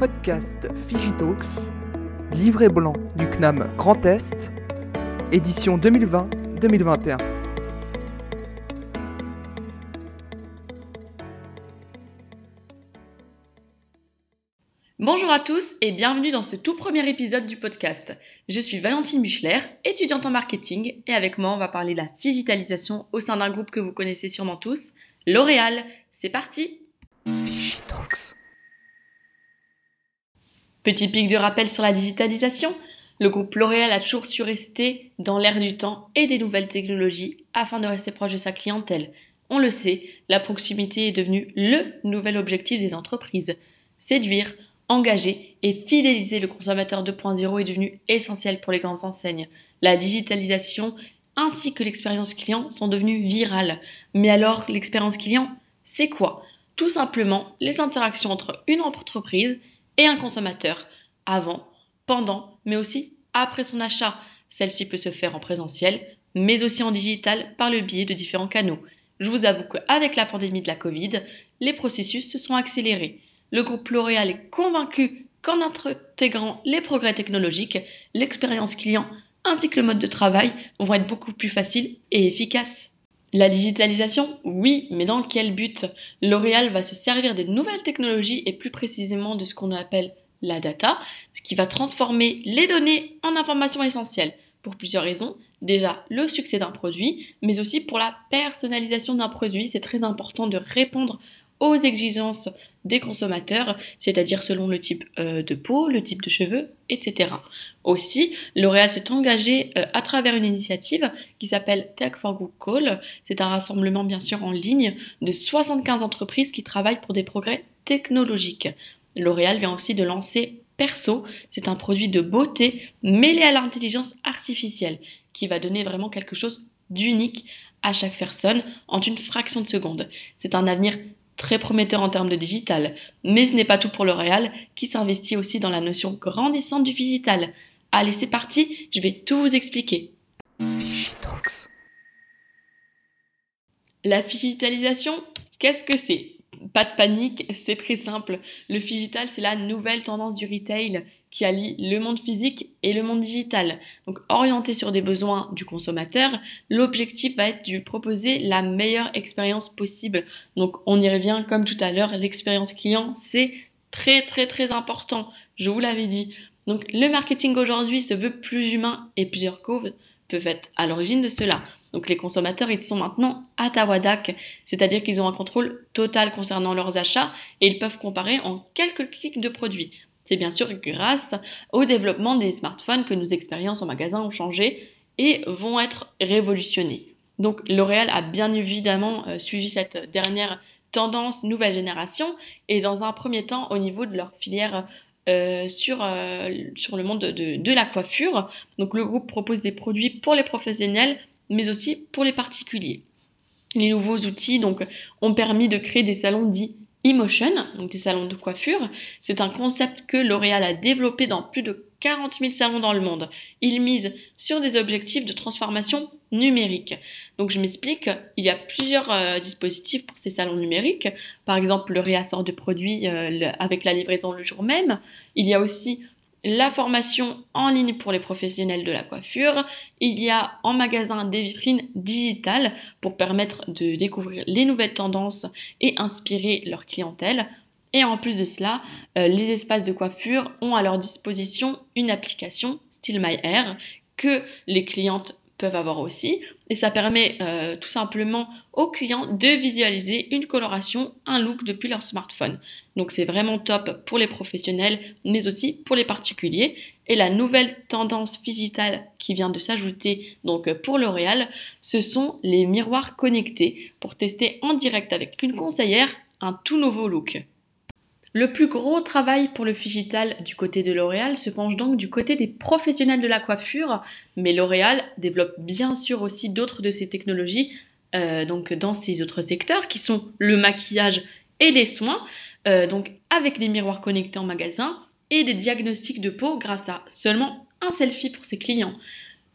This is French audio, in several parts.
podcast Figitalks, livret blanc du CNAM Grand Est, édition 2020-2021. Bonjour à tous et bienvenue dans ce tout premier épisode du podcast. Je suis Valentine Buchler, étudiante en marketing et avec moi on va parler de la digitalisation au sein d'un groupe que vous connaissez sûrement tous, L'Oréal. C'est parti Figitalks. Petit pic de rappel sur la digitalisation. Le groupe L'Oréal a toujours su rester dans l'air du temps et des nouvelles technologies afin de rester proche de sa clientèle. On le sait, la proximité est devenue le nouvel objectif des entreprises. Séduire, engager et fidéliser le consommateur 2.0 est devenu essentiel pour les grandes enseignes. La digitalisation ainsi que l'expérience client sont devenues virales. Mais alors, l'expérience client, c'est quoi? Tout simplement les interactions entre une entreprise et un consommateur, avant, pendant, mais aussi après son achat. Celle-ci peut se faire en présentiel, mais aussi en digital par le biais de différents canaux. Je vous avoue qu'avec la pandémie de la Covid, les processus se sont accélérés le groupe L'Oréal est convaincu qu'en intégrant les progrès technologiques, l'expérience client ainsi que le mode de travail vont être beaucoup plus faciles et efficaces. La digitalisation, oui, mais dans quel but? L'Oréal va se servir des nouvelles technologies et plus précisément de ce qu'on appelle la data, ce qui va transformer les données en informations essentielles pour plusieurs raisons. Déjà, le succès d'un produit, mais aussi pour la personnalisation d'un produit. C'est très important de répondre aux exigences des consommateurs, c'est-à-dire selon le type euh, de peau, le type de cheveux, etc. Aussi, L'Oréal s'est engagé euh, à travers une initiative qui s'appelle Tech for Good Call. C'est un rassemblement bien sûr en ligne de 75 entreprises qui travaillent pour des progrès technologiques. L'Oréal vient aussi de lancer Perso, c'est un produit de beauté mêlé à l'intelligence artificielle qui va donner vraiment quelque chose d'unique à chaque personne en une fraction de seconde. C'est un avenir très prometteur en termes de digital. Mais ce n'est pas tout pour L'Oréal, qui s'investit aussi dans la notion grandissante du digital. Allez, c'est parti, je vais tout vous expliquer. La digitalisation, qu'est-ce que c'est? Pas de panique, c'est très simple. Le digital, c'est la nouvelle tendance du retail qui allie le monde physique et le monde digital. Donc orienté sur des besoins du consommateur, l'objectif va être de proposer la meilleure expérience possible. Donc on y revient comme tout à l'heure, l'expérience client, c'est très très très important. Je vous l'avais dit. Donc le marketing aujourd'hui se veut plus humain et plusieurs causes peuvent être à l'origine de cela. Donc les consommateurs, ils sont maintenant à Tawadak, c'est-à-dire qu'ils ont un contrôle total concernant leurs achats et ils peuvent comparer en quelques clics de produits. C'est bien sûr grâce au développement des smartphones que nos expériences en magasin ont changé et vont être révolutionnées. Donc L'Oréal a bien évidemment euh, suivi cette dernière tendance nouvelle génération et dans un premier temps au niveau de leur filière euh, sur, euh, sur le monde de, la coiffure. Donc le groupe propose des produits pour les professionnels mais aussi pour les particuliers. Les nouveaux outils ont permis de créer des salons dits Emotion, donc des salons de coiffure, c'est un concept que L'Oréal a développé dans plus de 40 000 salons dans le monde. Il mise sur des objectifs de transformation numérique. Donc je m'explique, il y a plusieurs euh, dispositifs pour ces salons numériques. Par exemple, le réassort de produits euh, avec la livraison le jour même. Il y a aussi la formation en ligne pour les professionnels de la coiffure. Il y a en magasin des vitrines digitales pour permettre de découvrir les nouvelles tendances et inspirer leur clientèle. Et en plus de cela, euh, les espaces de coiffure ont à leur disposition une application Still My Hair que les clientes peuvent avoir aussi. Et ça permet euh, tout simplement aux clients de visualiser une coloration, un look depuis leur smartphone. Donc c'est vraiment top pour les professionnels, mais aussi pour les particuliers. Et la nouvelle tendance digitale qui vient de s'ajouter donc pour L'Oréal, ce sont les miroirs connectés pour tester en direct avec une conseillère un tout nouveau look. Le plus gros travail pour le digital du côté de L'Oréal se penche donc du côté des professionnels de la coiffure, mais L'Oréal développe bien sûr aussi d'autres de ces technologies euh, donc dans ces autres secteurs qui sont le maquillage et les soins, euh, donc avec des miroirs connectés en magasin et des diagnostics de peau grâce à seulement un selfie pour ses clients.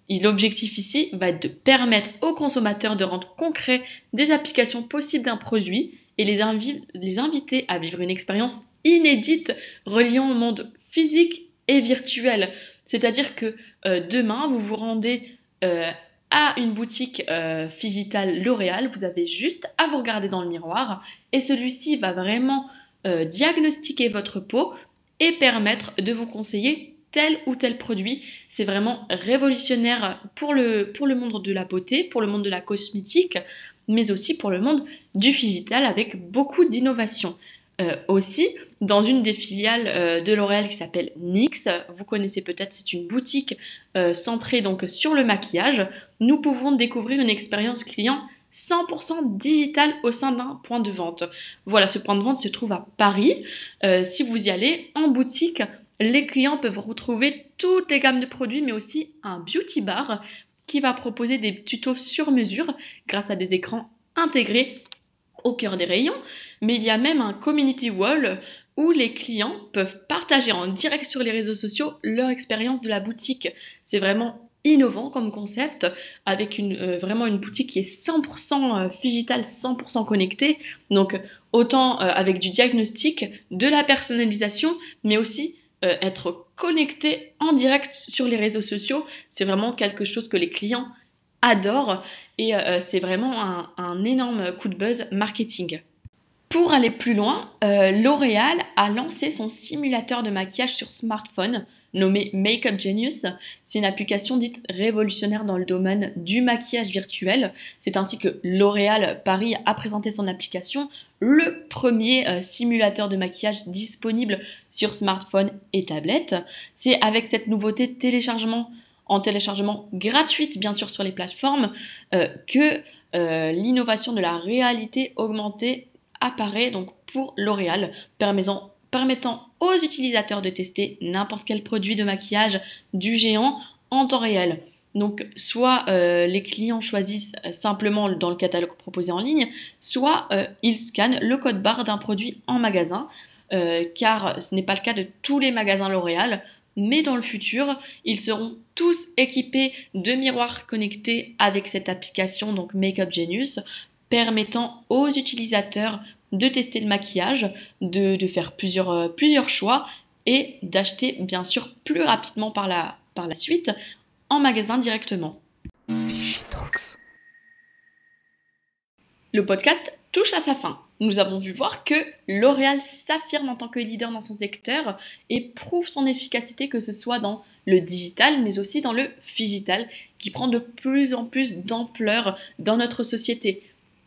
L'objectif ici va être de permettre aux consommateurs de rendre concret des applications possibles d'un produit et les, inviter à vivre une expérience inédite reliant au monde physique et virtuel. C'est-à-dire que euh, demain, vous vous rendez euh, à une boutique euh, Figital L'Oréal, vous avez juste à vous regarder dans le miroir et celui-ci va vraiment diagnostiquer votre peau et permettre de vous conseiller tel ou tel produit. C'est vraiment révolutionnaire pour le, monde de la beauté, pour le monde de la cosmétique, mais aussi pour le monde du Figital avec beaucoup d'innovation. Euh, aussi dans une des filiales euh, de L'Oréal qui s'appelle NYX. Vous connaissez peut-être, c'est une boutique euh, centrée donc sur le maquillage. Nous pouvons découvrir une expérience client 100% digital au sein d'un point de vente. Voilà, ce point de vente se trouve à Paris. si vous y allez en boutique, les clients peuvent retrouver toutes les gammes de produits, mais aussi un beauty bar qui va proposer des tutos sur mesure grâce à des écrans intégrés au cœur des rayons, mais il y a même un community wall où les clients peuvent partager en direct sur les réseaux sociaux leur expérience de la boutique. C'est vraiment innovant comme concept, avec une, euh, vraiment une boutique qui est 100% digital, 100% connectée. Donc autant euh, avec du diagnostic, de la personnalisation, mais aussi euh, être connecté en direct sur les réseaux sociaux. C'est vraiment quelque chose que les clients adorent et euh, c'est vraiment un, énorme coup de buzz marketing. Pour aller plus loin, euh, L'Oréal a lancé son simulateur de maquillage sur smartphone nommé Makeup Genius. C'est une application dite révolutionnaire dans le domaine du maquillage virtuel. C'est ainsi que L'Oréal Paris a présenté son application, le premier euh, simulateur de maquillage disponible sur smartphone et tablette. C'est avec cette nouveauté téléchargement en téléchargement gratuite bien sûr sur les plateformes euh, que l'innovation de la réalité augmentée apparaît donc pour L'Oréal, permettant, aux utilisateurs de tester n'importe quel produit de maquillage du géant en temps réel. Donc soit euh, les clients choisissent simplement dans le catalogue proposé en ligne, soit ils scannent le code barre d'un produit en magasin, car ce n'est pas le cas de tous les magasins L'Oréal mais dans le futur, ils seront tous équipés de miroirs connectés avec cette application, donc Makeup Genius, permettant aux utilisateurs de tester le maquillage, de, faire plusieurs, euh, plusieurs choix et d'acheter bien sûr plus rapidement par la, par la suite en magasin directement. Le podcast touche à sa fin nous avons vu voir que L'Oréal s'affirme en tant que leader dans son secteur et prouve son efficacité que ce soit dans le digital mais aussi dans le digital qui prend de plus en plus d'ampleur dans notre société.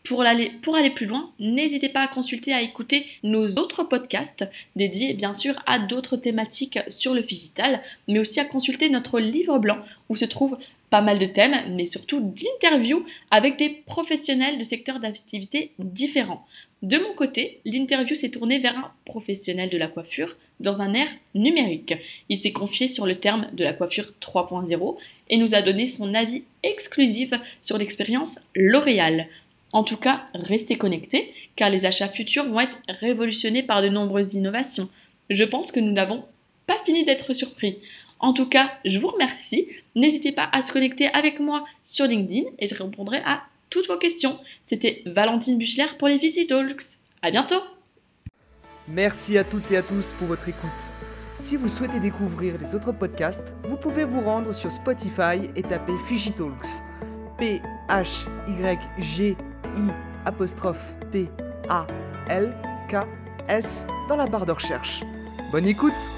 Pour aller, plus loin, n'hésitez pas à consulter, à écouter nos autres podcasts dédiés bien sûr à d'autres thématiques sur le digital, mais aussi à consulter notre livre blanc où se trouvent pas mal de thèmes, mais surtout d'interviews avec des professionnels de secteurs d'activité différents. De mon côté, l'interview s'est tournée vers un professionnel de la coiffure dans un air numérique. Il s'est confié sur le terme de la coiffure 3.0 et nous a donné son avis exclusif sur l'expérience L'Oréal. En tout cas, restez connectés car les achats futurs vont être révolutionnés par de nombreuses innovations. Je pense que nous n'avons pas fini d'être surpris. En tout cas, je vous remercie. N'hésitez pas à se connecter avec moi sur LinkedIn et je répondrai à toutes vos questions. C'était Valentine Buchler pour les Talks. À bientôt Merci à toutes et à tous pour votre écoute. Si vous souhaitez découvrir les autres podcasts, vous pouvez vous rendre sur Spotify et taper Figitalks. P H Y G I apostrophe T A L K S dans la barre de recherche. Bonne écoute